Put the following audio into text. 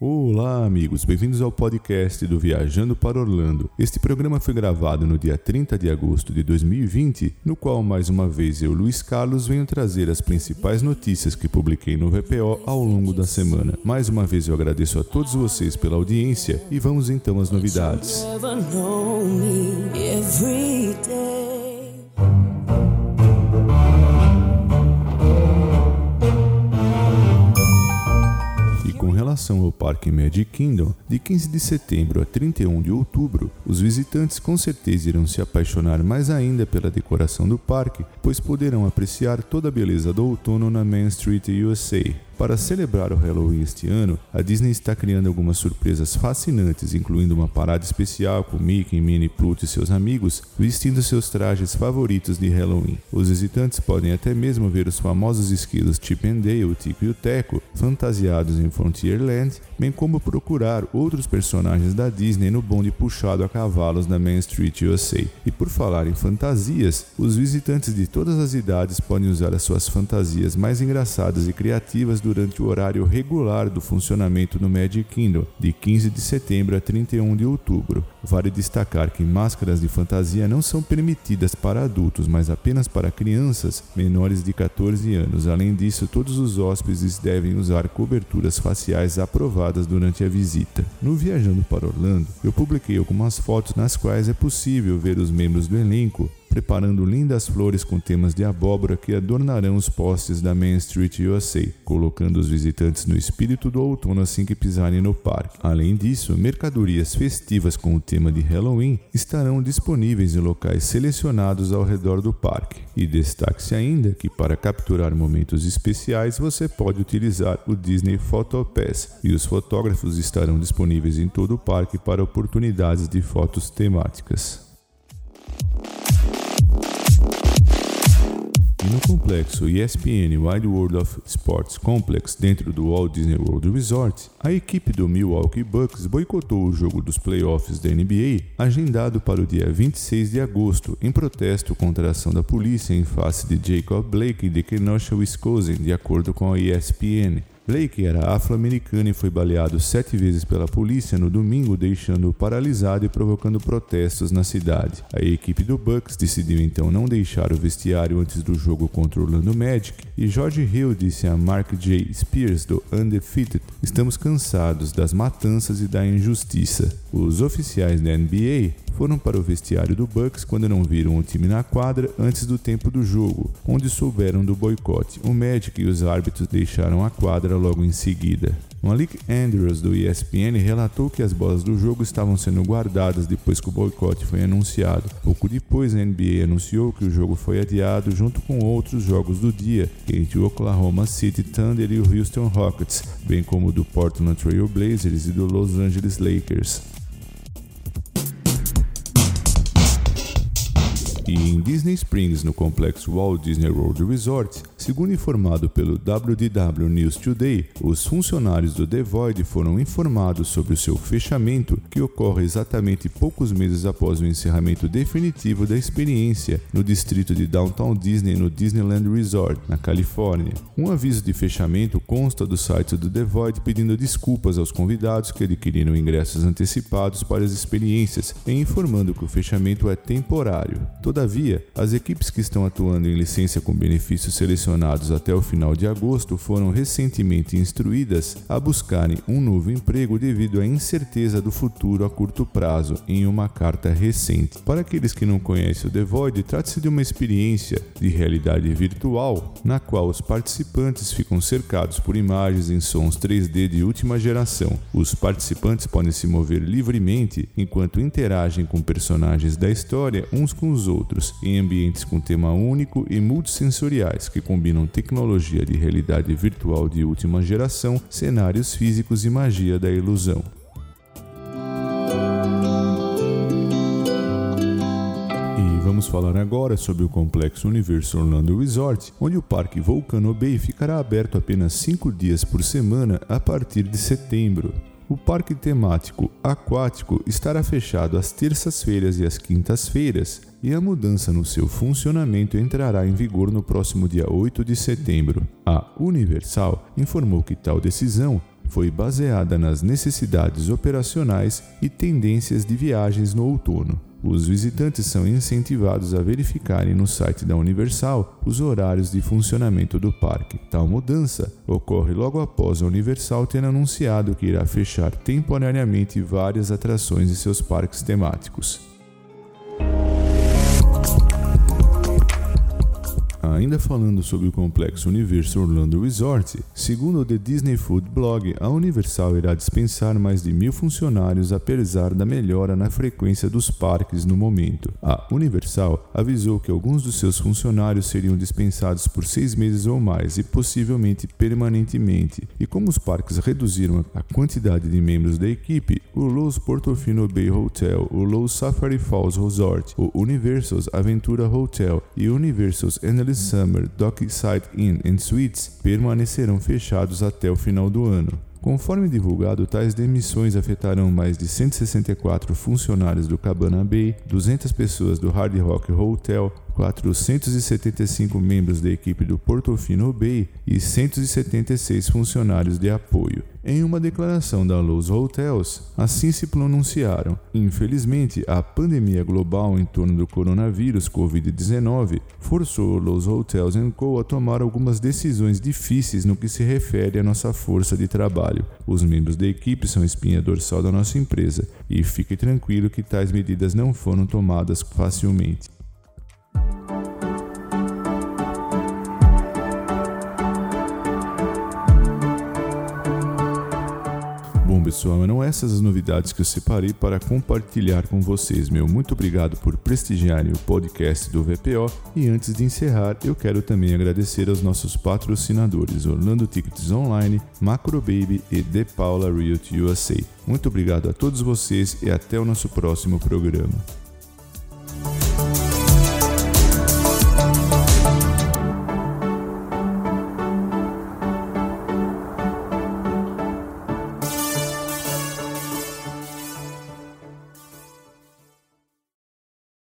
Olá, amigos, bem-vindos ao podcast do Viajando para Orlando. Este programa foi gravado no dia 30 de agosto de 2020, no qual mais uma vez eu, Luiz Carlos, venho trazer as principais notícias que publiquei no VPO ao longo da semana. Mais uma vez eu agradeço a todos vocês pela audiência e vamos então às novidades. Relação ao Parque Magic Kingdom, de 15 de setembro a 31 de outubro, os visitantes com certeza irão se apaixonar mais ainda pela decoração do parque, pois poderão apreciar toda a beleza do outono na Main Street USA. Para celebrar o Halloween este ano, a Disney está criando algumas surpresas fascinantes, incluindo uma parada especial com Mickey, Minnie, Pluto e seus amigos vestindo seus trajes favoritos de Halloween. Os visitantes podem até mesmo ver os famosos esquilos Chip and Dale, Tico e o Teco, fantasiados em Frontierland, bem como procurar outros personagens da Disney no bonde puxado a cavalos na Main Street USA. E por falar em fantasias, os visitantes de todas as idades podem usar as suas fantasias mais engraçadas e criativas durante o horário regular do funcionamento no Magic Kingdom, de 15 de setembro a 31 de outubro. Vale destacar que máscaras de fantasia não são permitidas para adultos, mas apenas para crianças menores de 14 anos. Além disso, todos os hóspedes devem usar coberturas faciais aprovadas durante a visita. No Viajando para Orlando, eu publiquei algumas fotos nas quais é possível ver os membros do elenco preparando lindas flores com temas de abóbora que adornarão os postes da Main Street USA, colocando os visitantes no espírito do outono assim que pisarem no parque. Além disso, mercadorias festivas com o tema de Halloween estarão disponíveis em locais selecionados ao redor do parque. E destaque-se ainda que para capturar momentos especiais você pode utilizar o Disney Photo Pass e os fotógrafos estarão disponíveis em todo o parque para oportunidades de fotos temáticas. E no complexo ESPN Wide World of Sports Complex dentro do Walt Disney World Resort, a equipe do Milwaukee Bucks boicotou o jogo dos playoffs da NBA, agendado para o dia 26 de agosto, em protesto contra a ação da polícia em face de Jacob Blake de Kenosha, Wisconsin, de acordo com a ESPN. Blake era afro-americano e foi baleado sete vezes pela polícia no domingo, deixando-o paralisado e provocando protestos na cidade. A equipe do Bucks decidiu então não deixar o vestiário antes do jogo contra o Orlando Magic e George Hill disse a Mark J. Spears do Undefeated: Estamos cansados das matanças e da injustiça. Os oficiais da NBA foram para o vestiário do Bucks quando não viram o time na quadra antes do tempo do jogo, onde souberam do boicote. O Magic e os árbitros deixaram a quadra logo em seguida. Malik Andrews do ESPN relatou que as bolas do jogo estavam sendo guardadas depois que o boicote foi anunciado. Pouco depois, a NBA anunciou que o jogo foi adiado junto com outros jogos do dia, entre o Oklahoma City Thunder e o Houston Rockets, bem como do Portland Trail Blazers e do Los Angeles Lakers. E em Disney Springs, no complexo Walt Disney World Resort, segundo informado pelo WDW News Today, os funcionários do The Void foram informados sobre o seu fechamento, que ocorre exatamente poucos meses após o encerramento definitivo da experiência no distrito de Downtown Disney no Disneyland Resort, na Califórnia. Um aviso de fechamento consta do site do The Void pedindo desculpas aos convidados que adquiriram ingressos antecipados para as experiências e informando que o fechamento é temporário. Toda Todavia, as equipes que estão atuando em licença com benefícios selecionados até o final de agosto foram recentemente instruídas a buscarem um novo emprego devido à incerteza do futuro a curto prazo em uma carta recente. Para aqueles que não conhecem o The Void, trata-se de uma experiência de realidade virtual na qual os participantes ficam cercados por imagens em sons 3D de última geração. Os participantes podem se mover livremente enquanto interagem com personagens da história uns com os outros em ambientes com tema único e multissensoriais que combinam tecnologia de realidade virtual de última geração, cenários físicos e magia da ilusão. Vamos falar agora sobre o complexo Universo Orlando Resort, onde o Parque Volcano Bay ficará aberto apenas 5 dias por semana a partir de setembro. O parque temático aquático estará fechado às terças-feiras e às quintas-feiras, e a mudança no seu funcionamento entrará em vigor no próximo dia 8 de setembro. A Universal informou que tal decisão foi baseada nas necessidades operacionais e tendências de viagens no outono. Os visitantes são incentivados a verificarem no site da Universal os horários de funcionamento do parque. Tal mudança ocorre logo após a Universal ter anunciado que irá fechar temporariamente várias atrações em seus parques temáticos. Ainda falando sobre o complexo Universal Orlando Resort, segundo o The Disney Food Blog, a Universal irá dispensar mais de mil funcionários apesar da melhora na frequência dos parques no momento. A Universal avisou que alguns dos seus funcionários seriam dispensados por seis meses ou mais e possivelmente permanentemente. E como os parques reduziram a quantidade de membros da equipe, o Lowe's Portofino Bay Hotel, o Lowe's Safari Falls Resort, o Universal's Aventura Hotel e o Universal's Endless Summer Dockside Inn and Suites permanecerão fechados até o final do ano. Conforme divulgado, tais demissões afetarão mais de 164 funcionários do Cabana Bay, 200 pessoas do Hard Rock Hotel, 475 membros da equipe do Portofino Bay e 176 funcionários de apoio. Em uma declaração da Lowe's Hotels, assim se pronunciaram. Infelizmente, a pandemia global em torno do coronavírus Covid-19 forçou Lowe's Hotels Co. a tomar algumas decisões difíceis no que se refere à nossa força de trabalho. Os membros da equipe são espinha dorsal da nossa empresa e fique tranquilo que tais medidas não foram tomadas facilmente. Pessoal, eram essas as novidades que eu separei para compartilhar com vocês. Meu muito obrigado por prestigiarem o podcast do VPO. E antes de encerrar, eu quero também agradecer aos nossos patrocinadores Orlando Tickets Online, Macro Baby e The Paula Realty USA. Muito obrigado a todos vocês e até o nosso próximo programa.